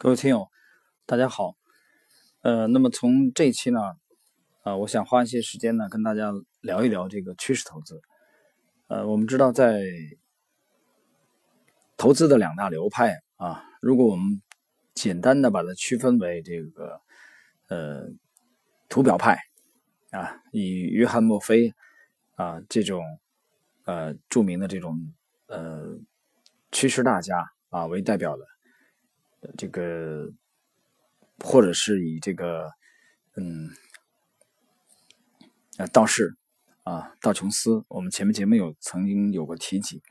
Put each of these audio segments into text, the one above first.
各位听友，大家好。呃，那么从这一期呢，啊，我想花一些时间呢，跟大家聊一聊这个趋势投资。呃，我们知道在投资的两大流派啊，如果我们简单的把它区分为这个呃图表派啊，以约翰墨菲啊这种呃著名的这种呃趋势大家啊为代表的。这个，或者是以这个，嗯，啊，道士啊，道琼斯，我们前面节目有曾经有过提及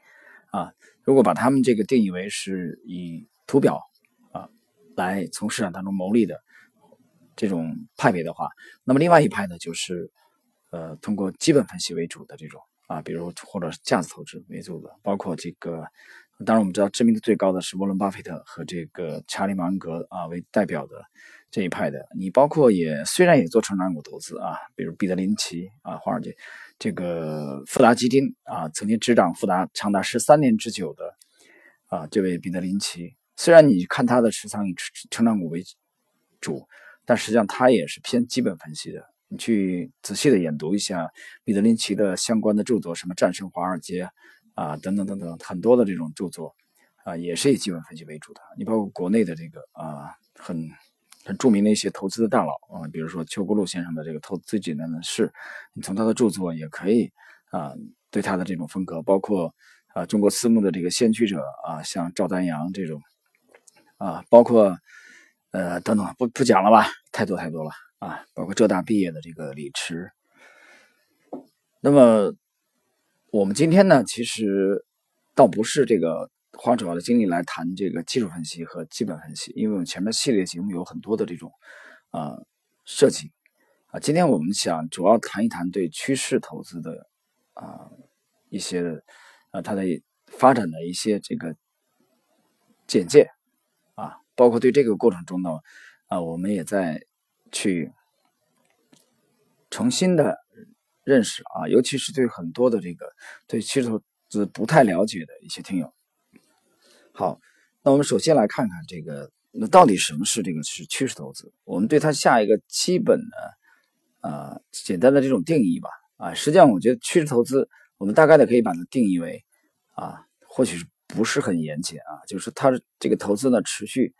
啊。如果把他们这个定义为是以图表啊来从市场当中牟利的这种派别的话，那么另外一派呢，就是呃通过基本分析为主的这种啊，比如或者价值投资为主的，包括这个。当然，我们知道知名度最高的是沃伦·巴菲特和这个查理·芒格啊为代表的这一派的。你包括也虽然也做成长股投资啊，比如彼得林奇啊，华尔街这个富达基金啊，曾经执掌富达长达十三年之久的啊这位彼得林奇，虽然你看他的持仓以成长股为主，但实际上他也是偏基本分析的。你去仔细的研读一下彼得林奇的相关的著作，什么战胜华尔街。啊，等等等等，很多的这种著作，啊，也是以基本分析为主的。你包括国内的这个啊，很很著名的一些投资的大佬啊，比如说邱国禄先生的这个《投资简单的事》，你从他的著作也可以啊，对他的这种风格，包括啊，中国私募的这个先驱者啊，像赵丹阳这种啊，包括呃等等，不不讲了吧，太多太多了啊，包括浙大毕业的这个李驰，那么。我们今天呢，其实倒不是这个花主要的精力来谈这个技术分析和基本分析，因为我们前面系列节目有很多的这种啊设计啊。今天我们想主要谈一谈对趋势投资的啊一些啊它的发展的一些这个简介啊，包括对这个过程中呢啊，我们也在去重新的。认识啊，尤其是对很多的这个对趋势投资不太了解的一些听友。好，那我们首先来看看这个，那到底什么是这个是趋势投资？我们对它下一个基本的啊简单的这种定义吧。啊，实际上我觉得趋势投资，我们大概的可以把它定义为啊，或许是不是很严谨啊，就是它这个投资呢持续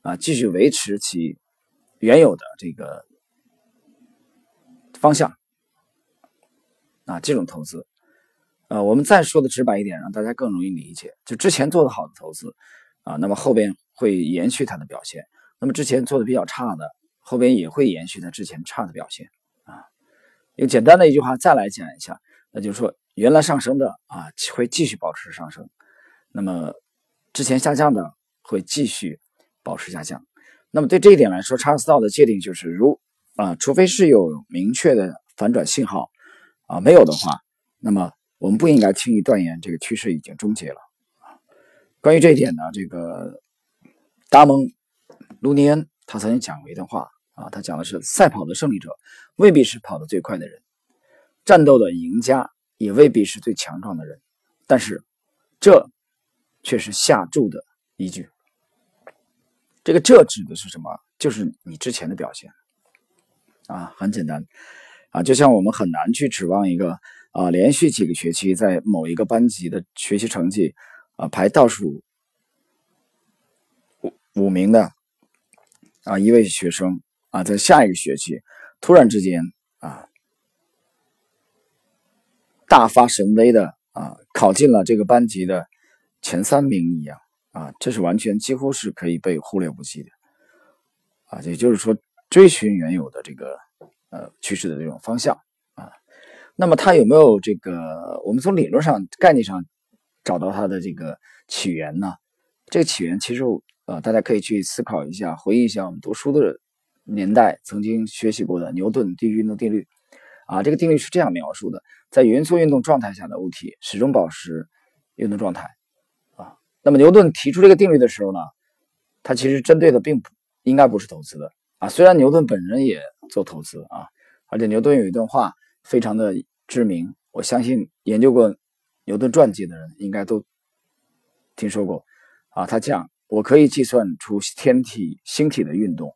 啊继续维持其原有的这个方向。啊，这种投资，呃，我们再说的直白一点，让大家更容易理解。就之前做的好的投资，啊，那么后边会延续它的表现；那么之前做的比较差的，后边也会延续它之前差的表现。啊，用简单的一句话再来讲一下，那就是说，原来上升的啊，会继续保持上升；那么之前下降的会继续保持下降。那么对这一点来说，查尔斯道的界定就是，如啊，除非是有明确的反转信号。啊，没有的话，那么我们不应该轻易断言这个趋势已经终结了。啊，关于这一点呢，这个达蒙·卢尼恩他曾经讲过一段话啊，他讲的是赛跑的胜利者未必是跑得最快的人，战斗的赢家也未必是最强壮的人，但是这却是下注的依据。这个这指的是什么？就是你之前的表现啊，很简单。啊，就像我们很难去指望一个啊，连续几个学期在某一个班级的学习成绩啊排倒数五五名的啊一位学生啊，在下一个学期突然之间啊大发神威的啊考进了这个班级的前三名一样啊，这是完全几乎是可以被忽略不计的啊，也就是说追寻原有的这个。呃，趋势的这种方向啊，那么它有没有这个？我们从理论上、概念上找到它的这个起源呢？这个起源其实呃，大家可以去思考一下，回忆一下我们读书的年代曾经学习过的牛顿第一运动定律啊。这个定律是这样描述的：在匀速运动状态下的物体始终保持运动状态啊。那么牛顿提出这个定律的时候呢，他其实针对的并不应该不是投资的。啊，虽然牛顿本人也做投资啊，而且牛顿有一段话非常的知名，我相信研究过牛顿传记的人应该都听说过啊。他讲我可以计算出天体星体的运动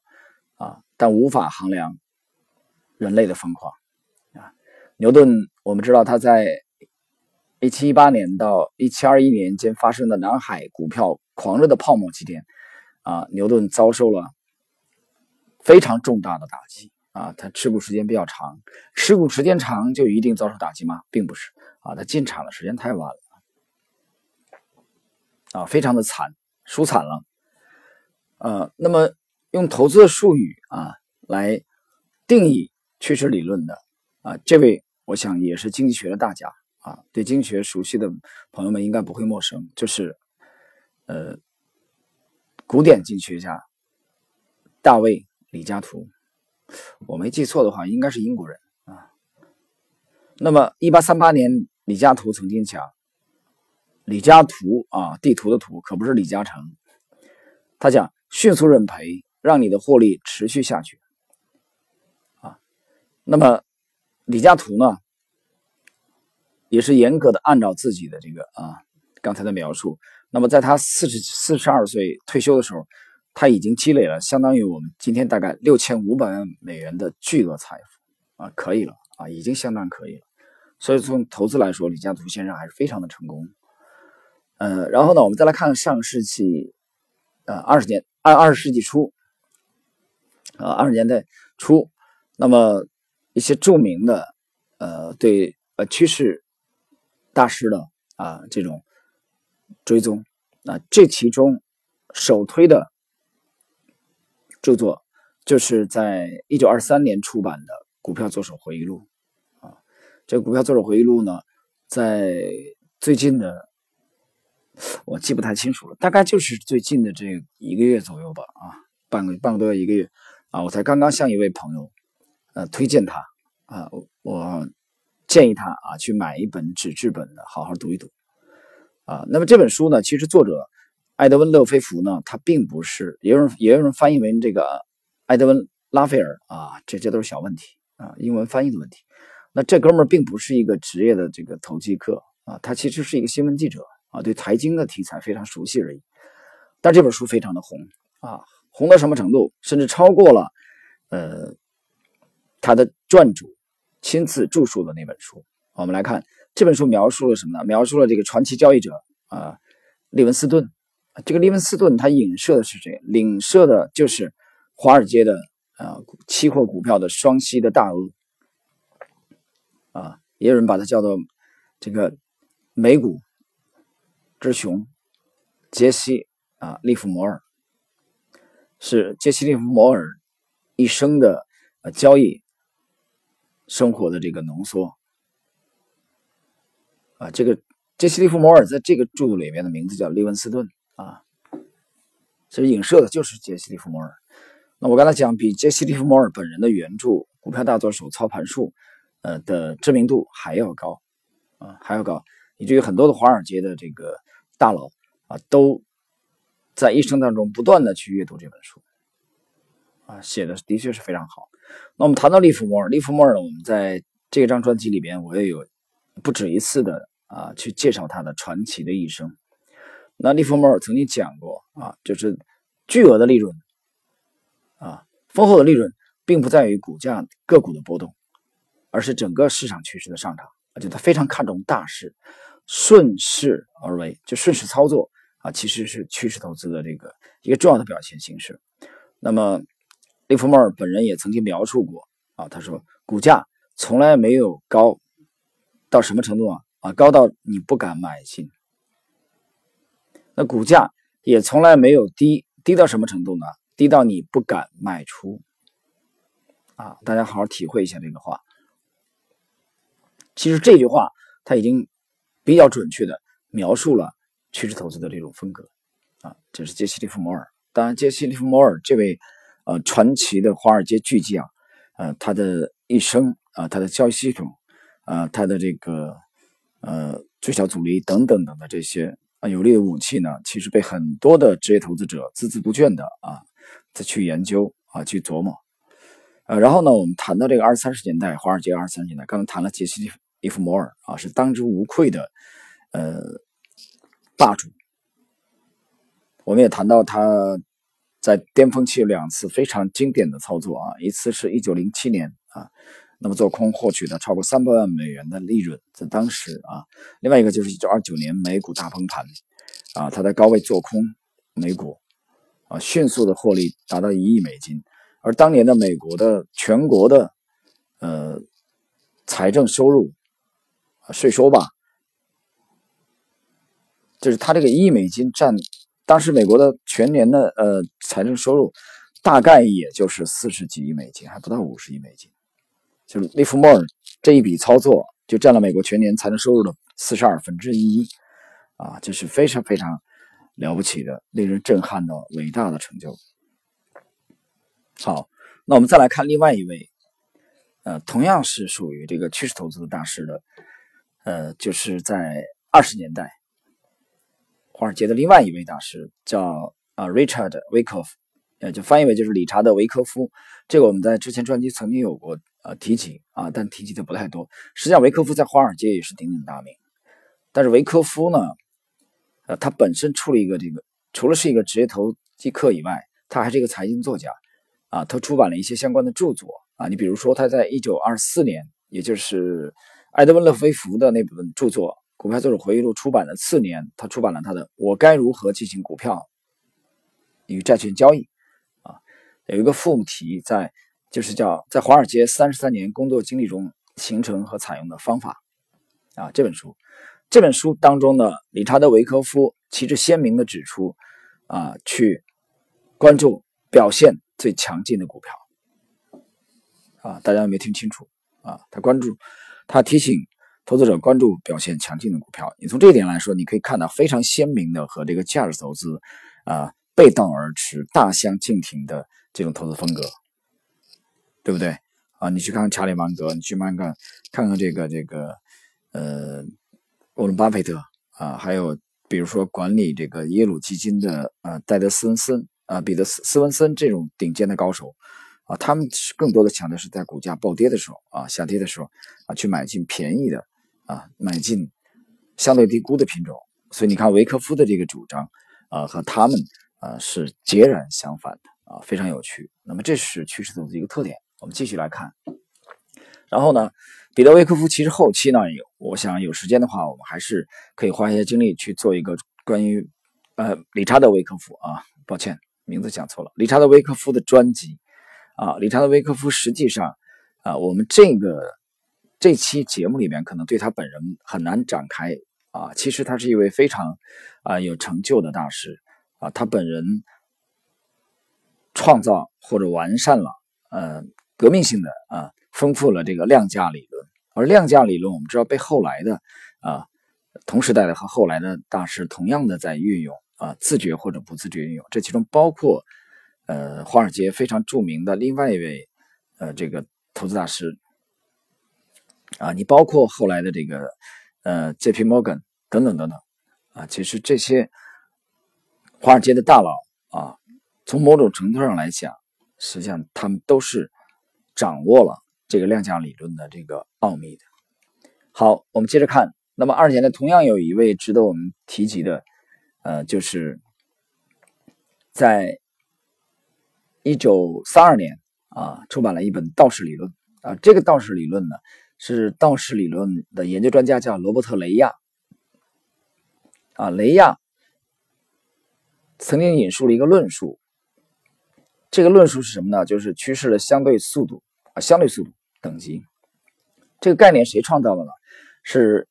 啊，但无法衡量人类的疯狂啊。牛顿，我们知道他在一七一八年到一七二一年间发生的南海股票狂热的泡沫期间啊，牛顿遭受了非常重大的打击啊。他持股时间比较长，持股时间长就一定遭受打击吗？并不是啊，他进场的时间太晚了。啊，非常的惨，输惨了。呃，那么用投资的术语啊来定义趋势理论的啊，这位我想也是经济学的大家啊，对经济学熟悉的朋友们应该不会陌生，就是呃古典经济学家大卫李嘉图，我没记错的话，应该是英国人啊。那么，一八三八年，李嘉图曾经讲。李嘉图啊，地图的图可不是李嘉诚。他讲迅速认赔，让你的获利持续下去。啊，那么李嘉图呢，也是严格的按照自己的这个啊刚才的描述。那么在他四十四十二岁退休的时候，他已经积累了相当于我们今天大概六千五百万美元的巨额财富啊，可以了啊，已经相当可以了。所以从投资来说，李嘉图先生还是非常的成功。呃，然后呢，我们再来看上世纪，呃，二十年二二十世纪初，呃，二十年代初，那么一些著名的，呃，对呃趋势大师的啊这种追踪，啊，这其中首推的著作，就是在一九二三年出版的《股票作手回忆录》啊，这个《股票作手回忆录》呢，在最近的。我记不太清楚了，大概就是最近的这一个月左右吧，啊，半个半个多月一个月，啊，我才刚刚向一位朋友，呃，推荐他，啊，我建议他啊去买一本纸质本的，好好读一读，啊，那么这本书呢，其实作者埃德温勒菲弗呢，他并不是，也有人也有人翻译为这个埃德温拉斐尔，啊，这这都是小问题，啊，英文翻译的问题，那这哥们儿并不是一个职业的这个投机客，啊，他其实是一个新闻记者。啊，对财经的题材非常熟悉而已，但这本书非常的红啊，红到什么程度？甚至超过了呃他的撰主亲自著述的那本书。我们来看这本书描述了什么呢？描述了这个传奇交易者啊，利文斯顿。这个利文斯顿他影射的是谁？影射的就是华尔街的啊期货股票的双息的大鳄啊，也有人把它叫做这个美股。之雄杰西啊，利弗摩尔是杰西利弗摩尔一生的呃交易生活的这个浓缩啊。这个杰西利弗摩尔在这个著作里面的名字叫利文斯顿，其实影射的就是杰西利弗莫尔。那我刚才讲，比杰西利弗莫尔本人的原著《股票大作手操盘术》呃的知名度还要高啊，还要高。以至于很多的华尔街的这个大佬啊，都在一生当中不断的去阅读这本书，啊，写的的确是非常好。那我们谈到利弗莫尔，利弗莫尔，我们在这张专辑里边，我也有不止一次的啊去介绍他的传奇的一生。那利弗莫尔曾经讲过啊，就是巨额的利润啊，丰厚的利润，并不在于股价个股的波动，而是整个市场趋势的上涨。而且他非常看重大势。顺势而为，就顺势操作啊，其实是趋势投资的这个一个重要的表现形式。那么，利弗莫尔本人也曾经描述过啊，他说，股价从来没有高到什么程度啊啊，高到你不敢买进。那股价也从来没有低低到什么程度呢？低到你不敢卖出。啊，大家好好体会一下这个话。其实这句话他已经。比较准确的描述了趋势投资的这种风格，啊，这是杰西·利弗摩尔。当然，杰西·利弗摩尔这位呃传奇的华尔街巨匠，呃，他的一生啊，他的交易系统啊，他的这个呃最小阻力等等等的这些啊有力的武器呢，其实被很多的职业投资者孜孜不倦的啊再去研究啊去琢磨。呃，然后呢，我们谈到这个二三十年代华尔街二三十年代，刚刚谈了杰西·利弗摩尔啊，是当之无愧的，呃，霸主我们也谈到他在巅峰期有两次非常经典的操作啊，一次是一九零七年啊，那么做空获取的超过三百万美元的利润，在当时啊，另外一个就是一九二九年美股大崩盘啊，他在高位做空美股啊，迅速的获利达到一亿美金，而当年的美国的全国的呃财政收入啊税收吧。就是他这个一亿美金占当时美国的全年的呃财政收入，大概也就是四十几亿美金，还不到五十亿美金。就是利弗莫尔这一笔操作，就占了美国全年财政收入的四十二分之一，啊，这是非常非常了不起的、令人震撼的伟大的成就。好，那我们再来看另外一位，呃，同样是属于这个趋势投资的大师的，呃，就是在二十年代。华尔街的另外一位大师叫啊，Richard Wyckoff，呃，就翻译为就是理查德·维科夫。这个我们在之前专辑曾经有过呃提及啊，但提及的不太多。实际上，维科夫在华尔街也是鼎鼎大名。但是维科夫呢，呃，他本身出了一个这个，除了是一个职业投机客以外，他还是一个财经作家啊。他出版了一些相关的著作啊。你比如说，他在一九二四年，也就是埃德温·勒菲弗的那本著作。股票作者回忆录出版的次年，他出版了他的《我该如何进行股票与债券交易》啊，有一个副题在，就是叫在华尔街三十三年工作经历中形成和采用的方法啊。这本书，这本书当中呢，理查德·维科夫旗帜鲜明的指出啊，去关注表现最强劲的股票啊，大家有没有听清楚啊？他关注，他提醒。投资者关注表现强劲的股票，你从这一点来说，你可以看到非常鲜明的和这个价值投资啊背道而驰、大相径庭的这种投资风格，对不对啊？你去看看查理芒格，你去看看看看这个这个呃沃伦巴菲特啊，还有比如说管理这个耶鲁基金的呃戴德斯文森啊彼得斯斯文森这种顶尖的高手。啊，他们是更多的强调是在股价暴跌的时候啊，下跌的时候啊，去买进便宜的啊，买进相对低估的品种。所以你看维克夫的这个主张啊，和他们啊是截然相反的啊，非常有趣。那么这是趋势投资一个特点。我们继续来看，然后呢，彼得维克夫其实后期呢，有我想有时间的话，我们还是可以花一些精力去做一个关于呃理查德维克夫啊，抱歉名字讲错了，理查德维克夫的专辑。啊，理查德·维克夫实际上，啊，我们这个这期节目里面可能对他本人很难展开啊。其实他是一位非常啊有成就的大师啊，他本人创造或者完善了呃革命性的啊丰富了这个量价理论，而量价理论我们知道被后来的啊同时代的和后来的大师同样的在运用啊，自觉或者不自觉运用，这其中包括。呃，华尔街非常著名的另外一位，呃，这个投资大师啊，你包括后来的这个呃，J.P. Morgan 等等等等啊，其实这些华尔街的大佬啊，从某种程度上来讲，实际上他们都是掌握了这个量价理论的这个奥秘的。好，我们接着看，那么二十年代同样有一位值得我们提及的，呃，就是在。一九三二年啊，出版了一本《道士理论》啊，这个道士理论呢，是道士理论的研究专家叫罗伯特·雷亚啊，雷亚曾经引述了一个论述，这个论述是什么呢？就是趋势的相对速度啊，相对速度等级。这个概念谁创造的呢？是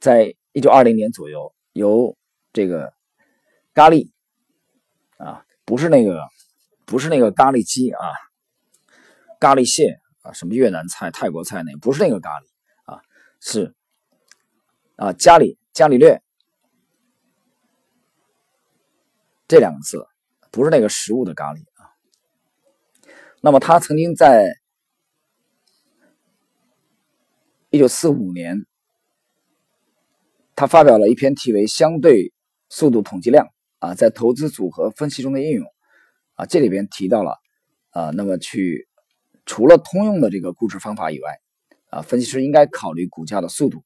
在一九二零年左右，由这个咖喱啊，不是那个。不是那个咖喱鸡啊，咖喱蟹啊，什么越南菜、泰国菜那不是那个咖喱啊，是啊，加里加里略这两个字，不是那个食物的咖喱啊。那么他曾经在一九四五年，他发表了一篇题为《相对速度统计量》啊，在投资组合分析中的应用。啊，这里边提到了，啊，那么去除了通用的这个估值方法以外，啊，分析师应该考虑股价的速度，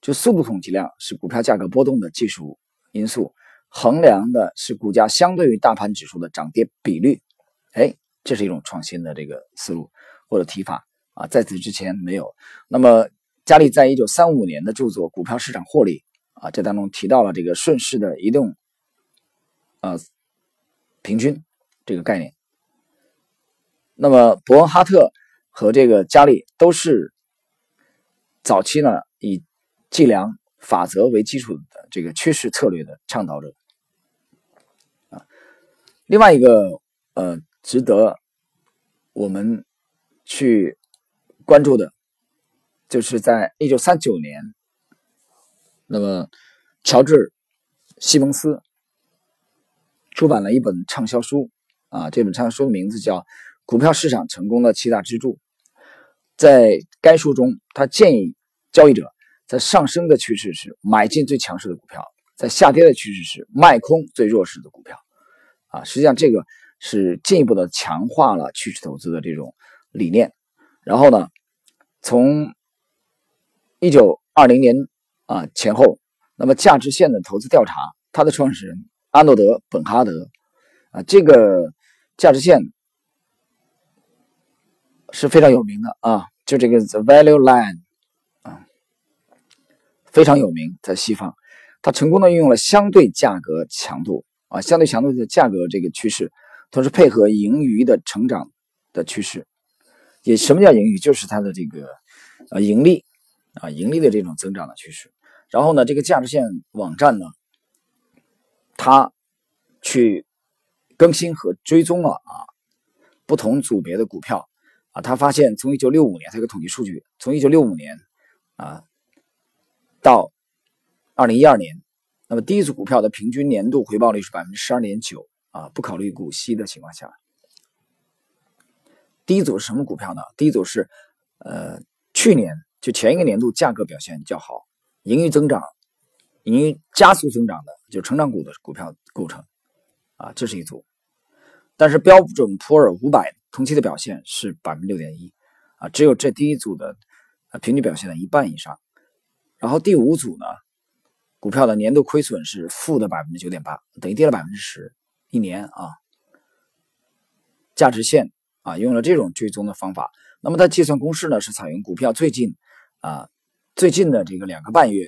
就速度统计量是股票价格波动的技术因素，衡量的是股价相对于大盘指数的涨跌比率。哎，这是一种创新的这个思路或者提法啊，在此之前没有。那么，加利在一九三五年的著作《股票市场获利》啊，这当中提到了这个顺势的移动呃平均这个概念。那么，伯恩哈特和这个加利都是早期呢以计量法则为基础的这个趋势策略的倡导者啊。另外一个呃值得我们去关注的，就是在一九三九年，那么乔治西蒙斯出版了一本畅销书啊，这本畅销书的名字叫。股票市场成功的七大支柱，在该书中，他建议交易者在上升的趋势时买进最强势的股票，在下跌的趋势时卖空最弱势的股票。啊，实际上这个是进一步的强化了趋势投资的这种理念。然后呢，从一九二零年啊前后，那么价值线的投资调查，它的创始人阿诺德·本哈德啊，这个价值线。是非常有名的啊，就这个 The Value Line 啊，非常有名，在西方，它成功的运用了相对价格强度啊，相对强度的价格这个趋势，同时配合盈余的成长的趋势。也什么叫盈余？就是它的这个呃盈利啊，盈利的这种增长的趋势。然后呢，这个价值线网站呢，它去更新和追踪了啊不同组别的股票啊。他发现，从一九六五年，他有个统计数据，从一九六五年啊到二零一二年，那么第一组股票的平均年度回报率是百分之十二点九啊，不考虑股息的情况下，第一组是什么股票呢？第一组是呃去年就前一个年度价格表现较好，盈余增长、盈余加速增长的，就成长股的股票构成啊，这是一组。但是标准普尔五百。同期的表现是百分之六点一，啊，只有这第一组的呃平均表现的一半以上。然后第五组呢，股票的年度亏损是负的百分之九点八，等于跌了百分之十一年啊。价值线啊，用了这种追踪的方法，那么它计算公式呢是采用股票最近啊最近的这个两个半月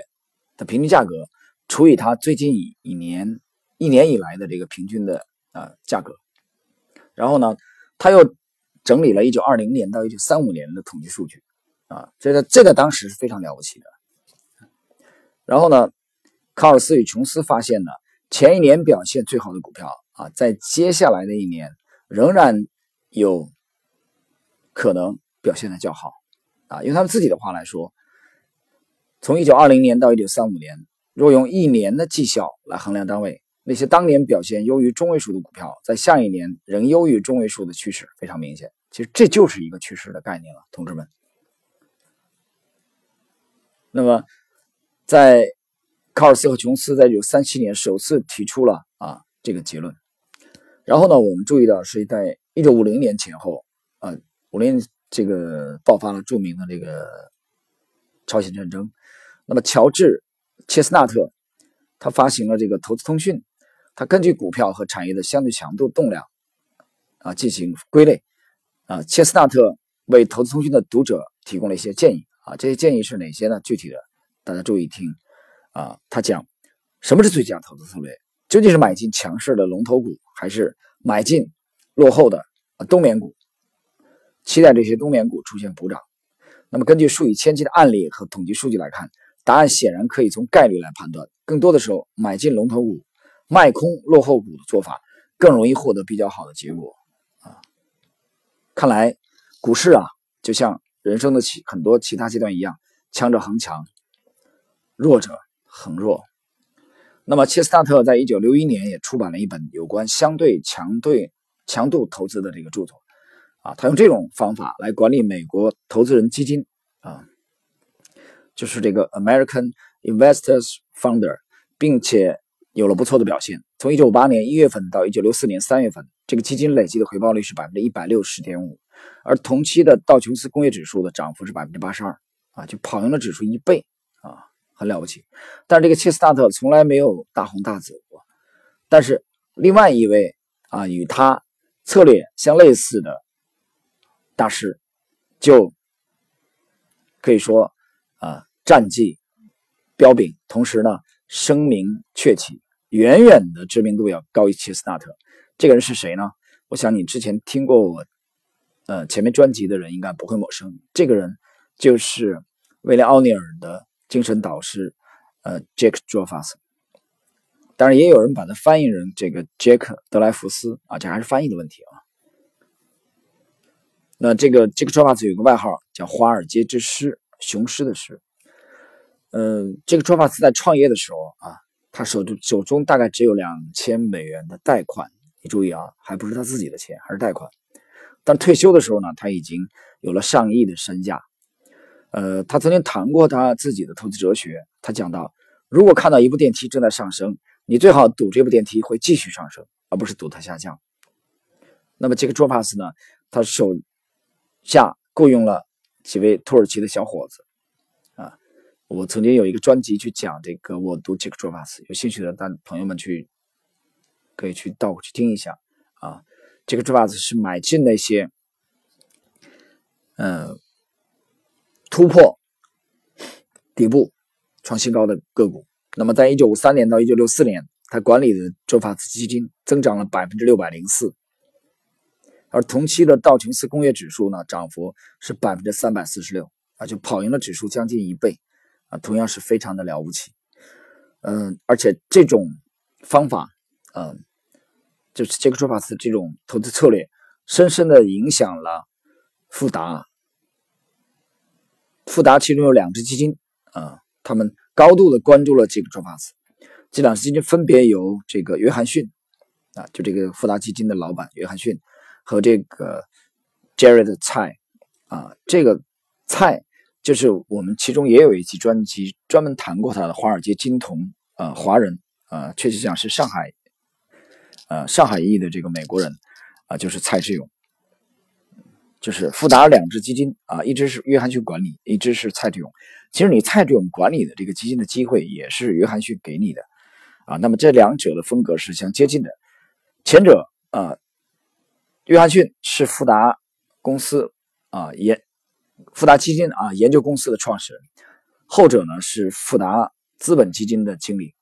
的平均价格除以它最近一一年一年以来的这个平均的啊价格，然后呢。他又整理了1920年到1935年的统计数据，啊，这个这个当时是非常了不起的。然后呢，卡尔斯与琼斯发现呢，前一年表现最好的股票啊，在接下来的一年仍然有可能表现的较好，啊，用他们自己的话来说，从1920年到1935年，若用一年的绩效来衡量单位。那些当年表现优于中位数的股票，在下一年仍优于中位数的趋势非常明显。其实这就是一个趋势的概念了，同志们。那么，在卡尔斯和琼斯在一九三七年首次提出了啊这个结论。然后呢，我们注意到是在一九五零年前后啊，五零这个爆发了著名的这个朝鲜战争。那么，乔治切斯纳特他发行了这个投资通讯。他根据股票和产业的相对强度动量啊进行归类啊，切斯纳特为投资通讯的读者提供了一些建议啊，这些建议是哪些呢？具体的大家注意听啊，他讲什么是最佳投资策略？究竟是买进强势的龙头股，还是买进落后的冬眠股？期待这些冬眠股出现补涨。那么根据数以千计的案例和统计数据来看，答案显然可以从概率来判断。更多的时候，买进龙头股。卖空落后股的做法更容易获得比较好的结果啊！看来股市啊，就像人生的其很多其他阶段一样，强者恒强，弱者恒弱。那么切斯纳特在一九六一年也出版了一本有关相对强对强度投资的这个著作啊，他用这种方法来管理美国投资人基金啊，就是这个 American Investors Founder，并且。有了不错的表现。从1958年1月份到1964年3月份，这个基金累计的回报率是百分之一百六十点五，而同期的道琼斯工业指数的涨幅是百分之八十二，啊，就跑赢了指数一倍，啊，很了不起。但是这个切斯纳特从来没有大红大紫过，但是另外一位啊与他策略相类似的大师，就可以说啊战绩彪炳，同时呢声名鹊起，远远的知名度要高于切斯纳特。这个人是谁呢？我想你之前听过我呃前面专辑的人应该不会陌生。这个人就是威廉奥尼尔的精神导师，呃，Jack j o f f a s 当然，也有人把它翻译成这个杰克德莱福斯啊，这还是翻译的问题啊。那这个这个 j o f f a s 有个外号叫“华尔街之狮”，雄狮的狮。嗯，这个 j o f f a s 在创业的时候啊，他手中手中大概只有两千美元的贷款。你注意啊，还不是他自己的钱，还是贷款。但退休的时候呢，他已经有了上亿的身价。呃，他曾经谈过他自己的投资哲学。他讲到，如果看到一部电梯正在上升，你最好赌这部电梯会继续上升，而不是赌它下降。那么这个 j o p a s 呢，他手下雇佣了几位土耳其的小伙子。啊，我曾经有一个专辑去讲这个，我读这个 j o p a s 有兴趣的大朋友们去。可以去倒过去听一下啊，这个 Javas 是买进那些，嗯，突破底部创新高的个股。那么，在一九五三年到一九六四年，他管理的周法斯基金增长了百分之六百零四，而同期的道琼斯工业指数呢，涨幅是百分之三百四十六啊，就跑赢了指数将近一倍啊，同样是非常的了不起。嗯，而且这种方法，嗯。就是杰克·卓法斯这种投资策略，深深的影响了富达。富达其中有两只基金啊，他们高度的关注了杰克·卓法斯。这两只基金分别由这个约翰逊啊，就这个富达基金的老板约翰逊和这个 Jared 蔡啊，这个蔡就是我们其中也有一期专辑专门谈过他的华尔街金童啊，华人啊，确实讲是上海。呃，上海裔的这个美国人啊，就是蔡志勇，就是富达两只基金啊，一只是约翰逊管理，一只是蔡志勇。其实你蔡志勇管理的这个基金的机会也是约翰逊给你的啊。那么这两者的风格是相接近的，前者啊，约翰逊是富达公司啊研富达基金啊研究公司的创始人，后者呢是富达资本基金的经理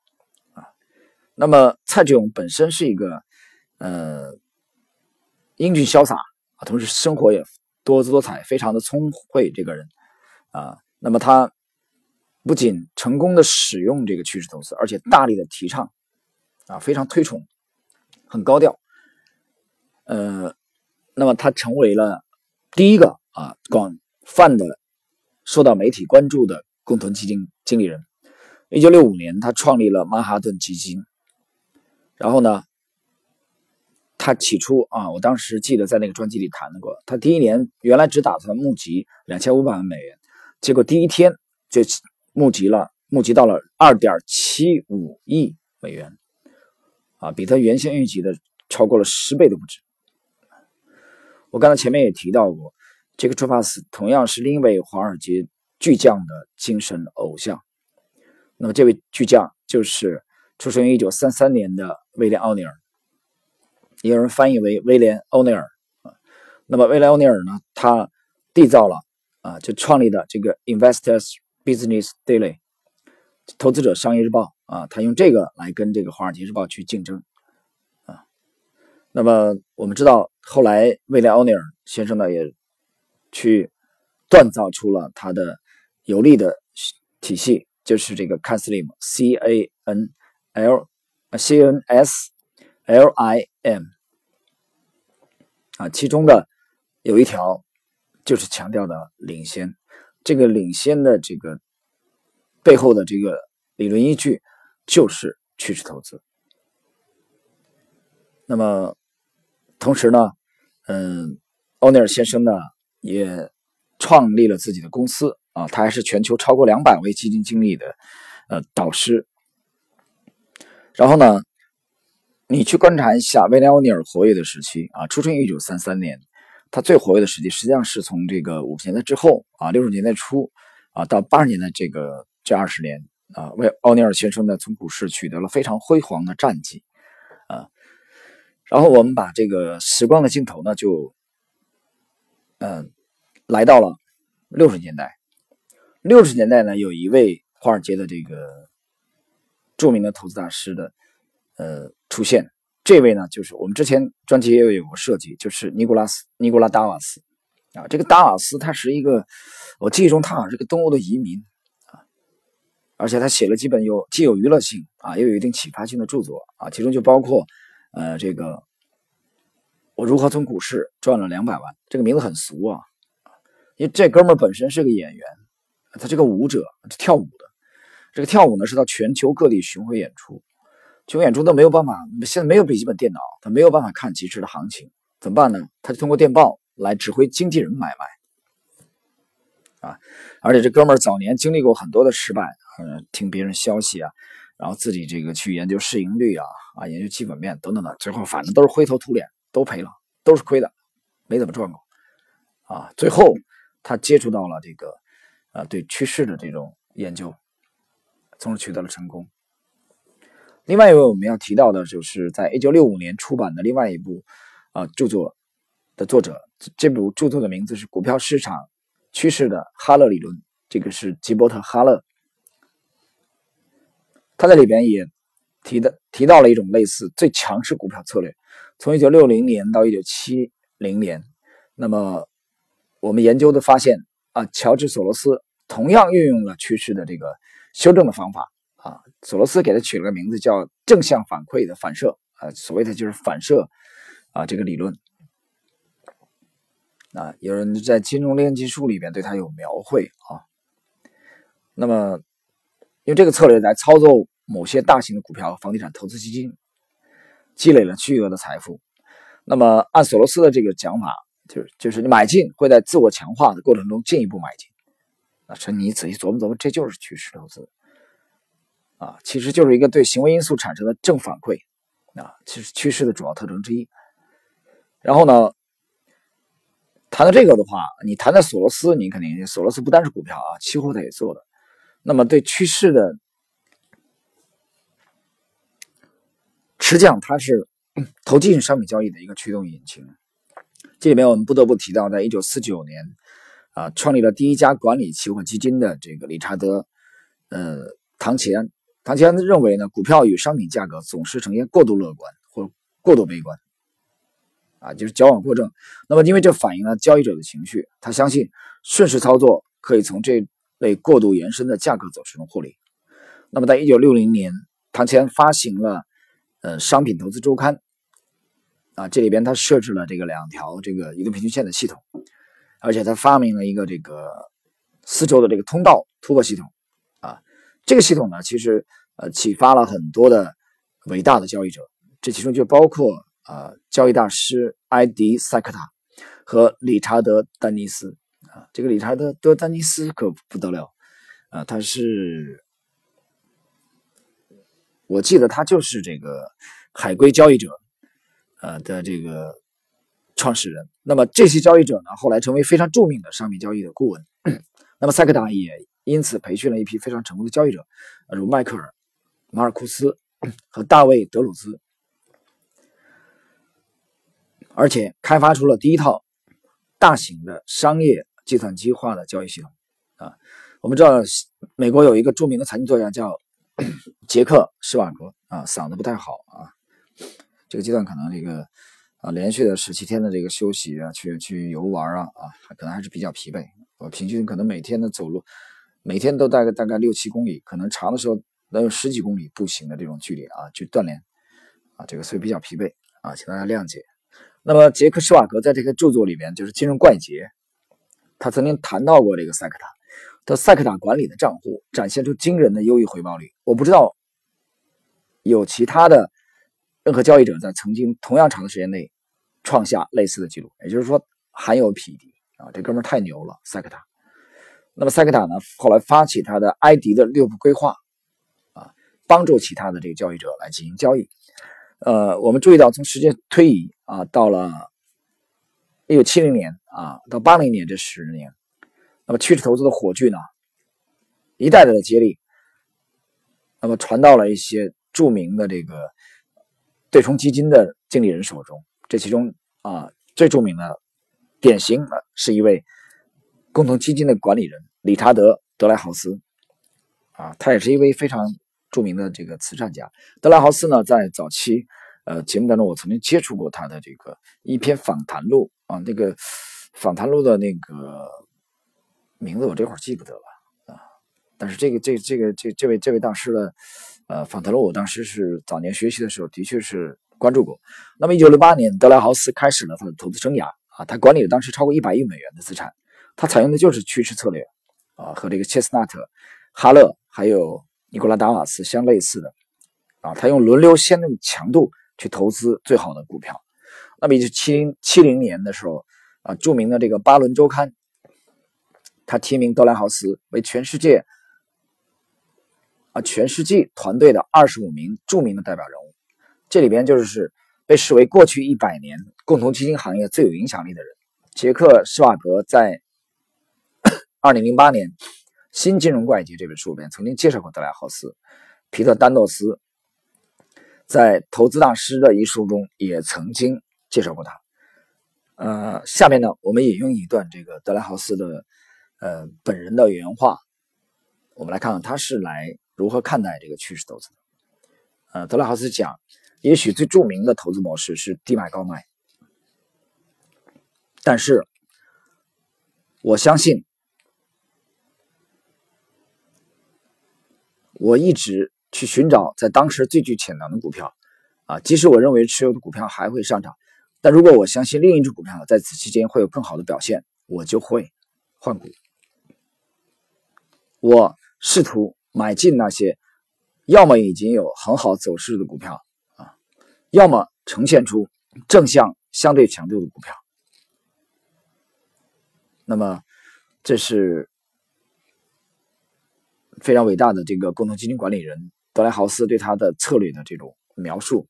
啊。那么蔡志勇本身是一个，呃，英俊潇洒啊，同时生活也多姿多彩，非常的聪慧这个人啊。那么他不仅成功的使用这个趋势投资，而且大力的提倡啊，非常推崇，很高调。呃，那么他成为了第一个啊广泛的受到媒体关注的共同基金经理人。一九六五年，他创立了曼哈顿基金。然后呢，他起初啊，我当时记得在那个专辑里谈过，他第一年原来只打算募集两千五百万美元，结果第一天就募集了，募集到了二点七五亿美元，啊，比他原先预计的超过了十倍都不止。我刚才前面也提到过，这个 t r 帕斯同样是另一位华尔街巨匠的精神偶像。那么这位巨匠就是。出生于一九三三年的威廉·奥尼尔，也有人翻译为威廉·欧尼尔啊。那么威廉·欧尼尔呢，他缔造了啊，就创立的这个《Investors Business Daily》投资者商业日报啊，他用这个来跟这个《华尔街日报》去竞争。那么我们知道，后来威廉·欧尼尔先生呢，也去锻造出了他的有力的体系，就是这个 CANSLIM，C A N。L C N S L I M 啊，其中的有一条就是强调的领先，这个领先的这个背后的这个理论依据就是趋势投资。那么同时呢，嗯，欧尼尔先生呢也创立了自己的公司啊，他还是全球超过两百位基金经理的呃导师。然后呢，你去观察一下威廉·欧尼尔活跃的时期啊，出生于一九三三年，他最活跃的时期实际上是从这个五十年代之后啊，六十年代初啊到八十年代这个这二十年啊，为奥尼尔先生呢从股市取得了非常辉煌的战绩然后我们把这个时光的镜头呢，就嗯来到了六十年代。六十年代呢，有一位华尔街的这个著名的投资大师的呃出现。这位呢，就是我们之前专辑也有有过设计，就是尼古拉斯尼古拉达瓦斯啊。这个达瓦斯他是一个，我记忆中他好像是个东欧的移民啊，而且他写了几本有既有娱乐性啊，又有一定启发性的著作啊，其中就包括呃这个我如何从股市赚了两百万，这个名字很俗啊，因为这哥们本身是个演员，他这个舞者跳舞的，这个跳舞呢是到全球各地巡回演出。巡回演出都没有办法，现在没有笔记本电脑，他没有办法看即时的行情，怎么办呢？他就通过电报来指挥经纪人买卖，啊，而且这哥们儿早年经历过很多的失败，嗯，听别人消息啊，然后自己这个去研究市盈率啊，啊，研究基本面等等的，最后反正都是灰头土脸，都赔了，都是亏的，没怎么赚过，啊，最后他接触到了这个，呃，对趋势的这种研究，从而取得了成功。另外一位我们要提到的，就是在一九六五年出版的另外一部啊著作的作者，这部著作的名字是《股票市场趋势的哈勒理论》，这个是吉伯特·哈勒。他在里边也提的提到了一种类似最强势股票策略，从一九六零年到一九七零年，那么我们研究的发现啊，乔治·索罗斯同样运用了趋势的这个修正的方法。啊，索罗斯给他取了个名字叫正向反馈的反射，啊，所谓的就是反射啊这个理论。啊，有人在金融炼金术里边对他有描绘啊。那么，用这个策略来操作某些大型的股票和、房地产投资基金，积累了巨额的财富。那么，按索罗斯的这个讲法，就是就是你买进会在自我强化的过程中进一步买进。啊，陈，你仔细琢磨琢磨，这就是趋势投资。啊，其实就是一个对行为因素产生的正反馈，啊，其实趋势的主要特征之一。然后呢，谈到这个的话，你谈到索罗斯，你肯定索罗斯不单是股票啊，期货他也做的。那么对趋势的，实际上它是投机性商品交易的一个驱动引擎。这里面我们不得不提到，在一九四九年啊，创立了第一家管理期货基金的这个理查德，呃，唐奇安。唐奇安认为呢，股票与商品价格总是呈现过度乐观或过度悲观，啊，就是矫枉过正。那么，因为这反映了交易者的情绪，他相信顺势操作可以从这被过度延伸的价格走势中获利。那么，在一九六零年，唐前发行了呃《商品投资周刊》，啊，这里边他设置了这个两条这个移动平均线的系统，而且他发明了一个这个四周的这个通道突破系统啊。这个系统呢，其实呃启发了很多的伟大的交易者，这其中就包括啊交易大师埃迪塞克塔和理查德丹尼斯啊，这个理查德德丹尼斯可不得了啊，他是我记得他就是这个海归交易者呃的这个创始人。那么这些交易者呢，后来成为非常著名的商品交易的顾问。那么塞克达也。因此，培训了一批非常成功的交易者，如迈克尔、马尔库斯和大卫·德鲁兹，而且开发出了第一套大型的商业计算机化的交易系统。啊，我们知道美国有一个著名的财经作家叫 杰克·施瓦格，啊，嗓子不太好啊，这个阶段可能这个啊连续的十七天的这个休息啊，去去游玩啊啊，可能还是比较疲惫。我平均可能每天的走路。每天都大概大概六七公里，可能长的时候能有十几公里步行的这种距离啊，去锻炼啊，这个所以比较疲惫啊，请大家谅解。那么杰克施瓦格在这个著作里面就是《金融怪杰》，他曾经谈到过这个塞克塔，他塞克塔管理的账户展现出惊人的优异回报率。我不知道有其他的任何交易者在曾经同样长的时间内创下类似的记录，也就是说罕有匹敌啊，这哥们太牛了，塞克塔。那么塞克塔呢？后来发起他的埃迪的六步规划，啊，帮助其他的这个交易者来进行交易。呃，我们注意到，从时间推移啊，到了一九七零年啊，到八零年这十年，那么趋势投资的火炬呢，一代代的接力，那么传到了一些著名的这个对冲基金的经理人手中。这其中啊，最著名的、典型的是一位共同基金的管理人理查德·德莱豪斯啊，他也是一位非常著名的这个慈善家。德莱豪斯呢，在早期呃节目当中，我曾经接触过他的这个一篇访谈录啊，那个访谈录的那个名字我这会儿记不得了啊，但是这个这这个这这位这位大师的呃访谈录，我当时是早年学习的时候，的确是。关注过。那么，一九六八年，德莱豪斯开始了他的投资生涯啊，他管理了当时超过一百亿美元的资产。他采用的就是趋势策略啊，和这个切斯纳特、哈勒还有尼古拉达瓦斯相类似的啊，他用轮流先用强度去投资最好的股票。那么，一九七零七零年的时候啊，著名的这个《巴伦周刊》他提名德莱豪斯为全世界啊全世纪团队的二十五名著名的代表人物。这里边就是被视为过去一百年共同基金行业最有影响力的人。杰克·施瓦格在 二零零八年《新金融怪杰》这本书里边曾经介绍过德莱豪斯。皮特·丹诺斯在《投资大师》的一书中也曾经介绍过他。呃，下面呢，我们引用一段这个德莱豪斯的呃本人的原话，我们来看看他是来如何看待这个趋势投资的。呃，德莱豪斯讲。也许最著名的投资模式是低买高卖，但是我相信，我一直去寻找在当时最具潜能的股票，啊，即使我认为持有的股票还会上涨，但如果我相信另一只股票在此期间会有更好的表现，我就会换股。我试图买进那些要么已经有很好走势的股票。啊要么呈现出正向相对强度的股票，那么这是非常伟大的这个共同基金管理人德莱豪斯对他的策略的这种描述。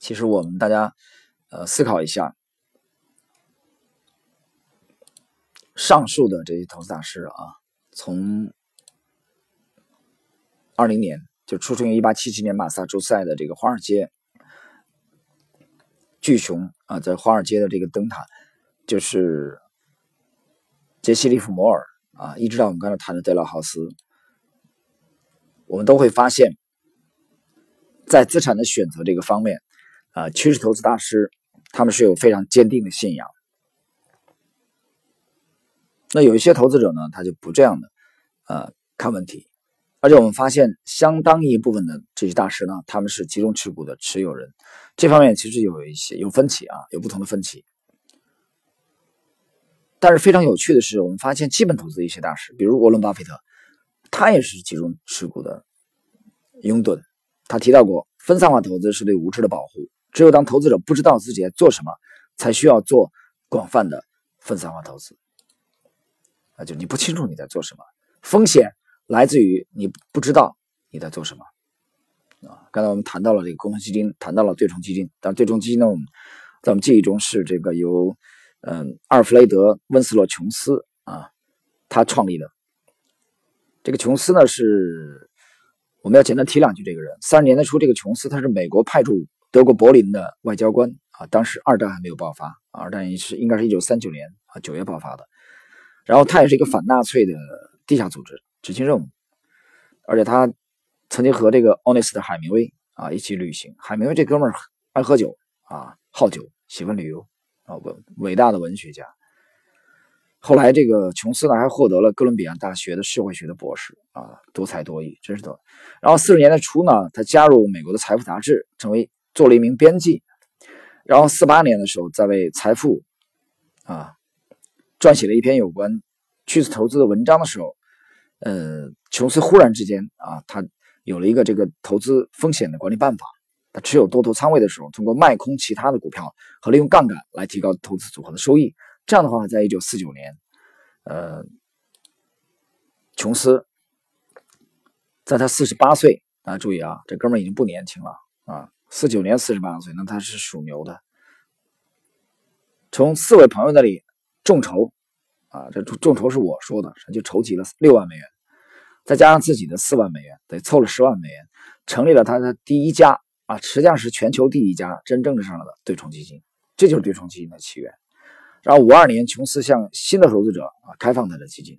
其实我们大家呃思考一下，上述的这些投资大师啊，从二零年就出生于一八七七年马萨诸塞的这个华尔街。巨熊啊，在华尔街的这个灯塔，就是杰西·利弗摩尔啊，一直到我们刚才谈的德拉豪斯，我们都会发现，在资产的选择这个方面，啊，趋势投资大师他们是有非常坚定的信仰。那有一些投资者呢，他就不这样的，呃，看问题。而且我们发现，相当一部分的这些大师呢，他们是集中持股的持有人，这方面其实有一些有分歧啊，有不同的分歧。但是非常有趣的是，我们发现基本投资一些大师，比如沃伦·巴菲特，他也是集中持股的拥趸。他提到过，分散化投资是对无知的保护，只有当投资者不知道自己在做什么，才需要做广泛的分散化投资。啊，就你不清楚你在做什么，风险。来自于你不知道你在做什么啊！刚才我们谈到了这个共同基金，谈到了对冲基金，但对冲基金呢，我们在我们记忆中是这个由嗯阿尔弗雷德·温斯洛·琼斯啊他创立的。这个琼斯呢是我们要简单提两句这个人。三十年代初，这个琼斯他是美国派驻德国柏林的外交官啊，当时二战还没有爆发，二战是应该是一九三九年啊九月爆发的。然后他也是一个反纳粹的地下组织。执行任务，而且他曾经和这个 Honest 海明威啊一起旅行。海明威这哥们儿爱喝酒啊，好酒，喜欢旅游啊，伟伟大的文学家。后来这个琼斯呢还获得了哥伦比亚大学的社会学的博士啊，多才多艺，真是的。然后四十年代初呢，他加入美国的财富杂志，成为做了一名编辑。然后四八年的时候，在为财富啊撰写了一篇有关趋势投资的文章的时候。呃，琼斯忽然之间啊，他有了一个这个投资风险的管理办法。他持有多头仓位的时候，通过卖空其他的股票和利用杠杆来提高投资组合的收益。这样的话，在一九四九年，呃，琼斯在他四十八岁啊，注意啊，这哥们已经不年轻了啊，四九年四十八岁，那他是属牛的。从四位朋友那里众筹啊，这众筹是我说的，就筹集了六万美元。再加上自己的四万美元，得凑了十万美元，成立了他的第一家啊，实际上是全球第一家真正的上的对冲基金，这就是对冲基金的起源。然后五二年，琼斯向新的投资者啊开放他的基金，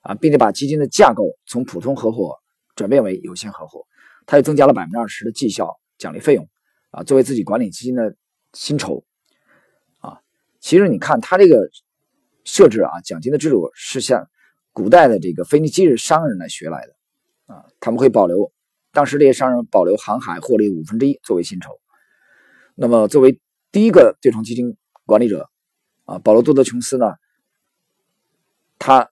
啊，并且把基金的架构从普通合伙转变为有限合伙，他又增加了百分之二十的绩效奖励费用，啊，作为自己管理基金的薪酬，啊，其实你看他这个设置啊，奖金的制度是向古代的这个腓尼基人商人来学来的，啊，他们会保留当时这些商人保留航海获利五分之一作为薪酬，那么作为第一个对冲基金管理者。啊，保罗·多德·琼斯呢？他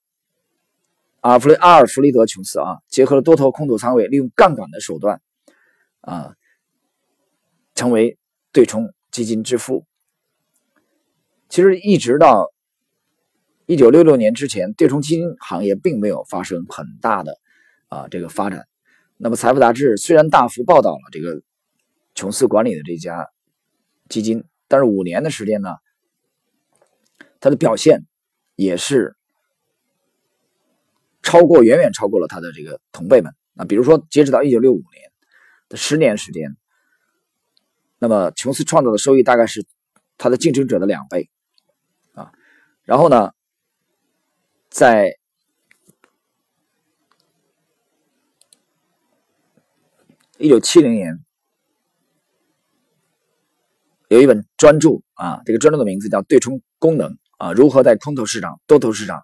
阿弗雷阿尔弗雷德·琼斯啊，结合了多头空头仓位，利用杠杆的手段啊，成为对冲基金之父。其实一直到一九六六年之前，对冲基金行业并没有发生很大的啊这个发展。那么，《财富》杂志虽然大幅报道了这个琼斯管理的这家基金，但是五年的时间呢？他的表现也是超过，远远超过了他的这个同辈们啊。比如说，截止到一九六五年的十年时间，那么琼斯创造的收益大概是他的竞争者的两倍啊。然后呢，在一九七零年，有一本专著啊，这个专著的名字叫《对冲功能》。啊，如何在空头市场、多头市场、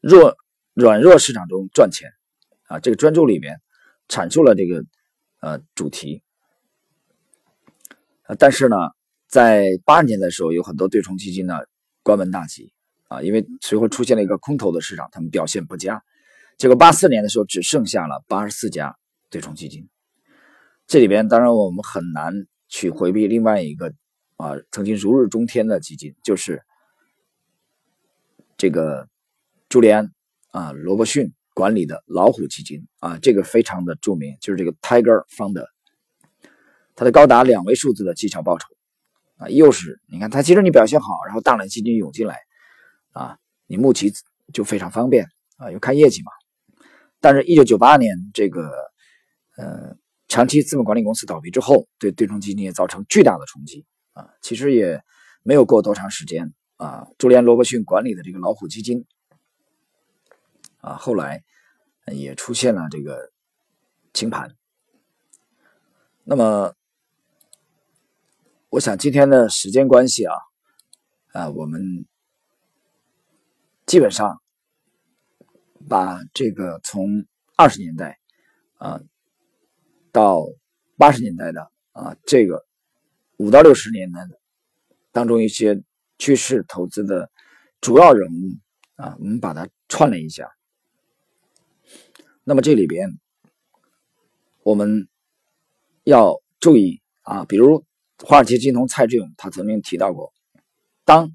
弱软弱市场中赚钱？啊，这个专注里面阐述了这个呃主题。但是呢，在八十年的时候，有很多对冲基金呢关门大吉啊，因为随后出现了一个空头的市场，他们表现不佳。结果八四年的时候，只剩下了八十四家对冲基金。这里边当然我们很难去回避另外一个啊曾经如日中天的基金，就是。这个朱利安啊，罗伯逊管理的老虎基金啊，这个非常的著名，就是这个 Tiger Fund，它的高达两位数字的绩效报酬啊，又是你看它，其实你表现好，然后大量基金涌进来啊，你募集就非常方便啊，又看业绩嘛。但是，一九九八年这个呃长期资本管理公司倒闭之后，对对冲基金也造成巨大的冲击啊，其实也没有过多长时间。啊，朱利安·罗伯逊管理的这个老虎基金，啊，后来也出现了这个清盘。那么，我想今天的时间关系啊，啊，我们基本上把这个从二十年代啊到八十年代的啊这个五到六十年代的当中一些。趋势投资的主要人物啊，我们把它串了一下。那么这里边我们要注意啊，比如华尔街金童蔡志勇，他曾经提到过，当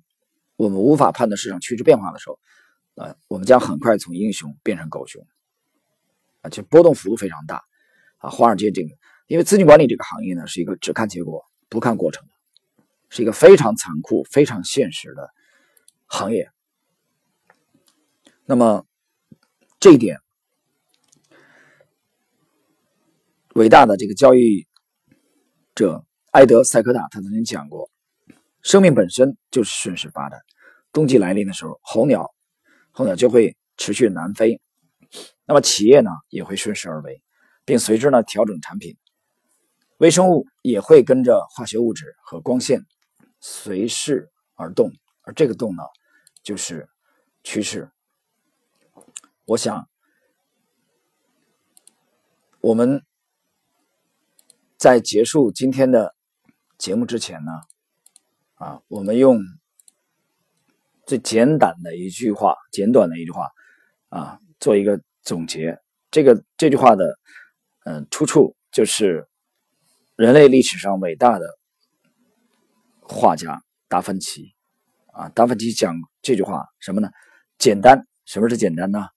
我们无法判断市场趋势变化的时候，啊，我们将很快从英雄变成狗熊，啊，就波动幅度非常大啊。华尔街这个，因为资金管理这个行业呢，是一个只看结果不看过程的。是一个非常残酷、非常现实的行业。那么，这一点，伟大的这个交易者埃德·塞科塔他曾经讲过：“生命本身就是顺势发展。冬季来临的时候，候鸟候鸟就会持续南飞，那么企业呢也会顺势而为，并随之呢调整产品。微生物也会跟着化学物质和光线。”随势而动，而这个动呢，就是趋势。我想，我们在结束今天的节目之前呢，啊，我们用最简短的一句话，简短的一句话，啊，做一个总结。这个这句话的，嗯，出处就是人类历史上伟大的。画家达芬奇，啊，达芬奇讲这句话什么呢？简单，什么是简单呢？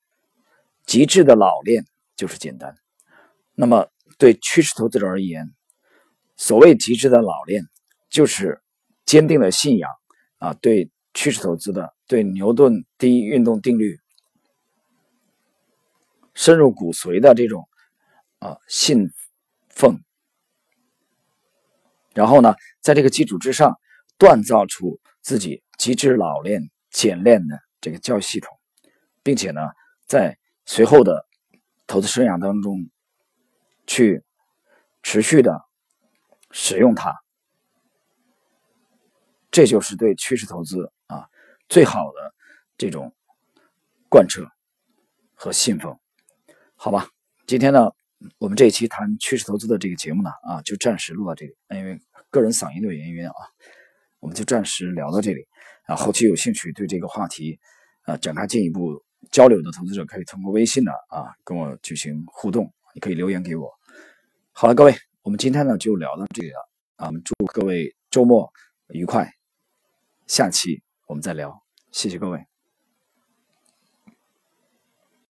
极致的老练就是简单。那么对趋势投资者而言，所谓极致的老练，就是坚定的信仰啊，对趋势投资的，对牛顿第一运动定律深入骨髓的这种啊信奉然后呢，在这个基础之上，锻造出自己极致老练、简练的这个教育系统，并且呢，在随后的投资生涯当中，去持续的使用它，这就是对趋势投资啊最好的这种贯彻和信奉，好吧？今天呢？我们这一期谈趋势投资的这个节目呢，啊，就暂时录到这里。因为个人嗓音的原因啊，我们就暂时聊到这里。啊，后期有兴趣对这个话题，啊，展开进一步交流的投资者，可以通过微信呢，啊，跟我进行互动。你可以留言给我。好了，各位，我们今天呢就聊到这里了。啊，我们祝各位周末愉快。下期我们再聊，谢谢各位。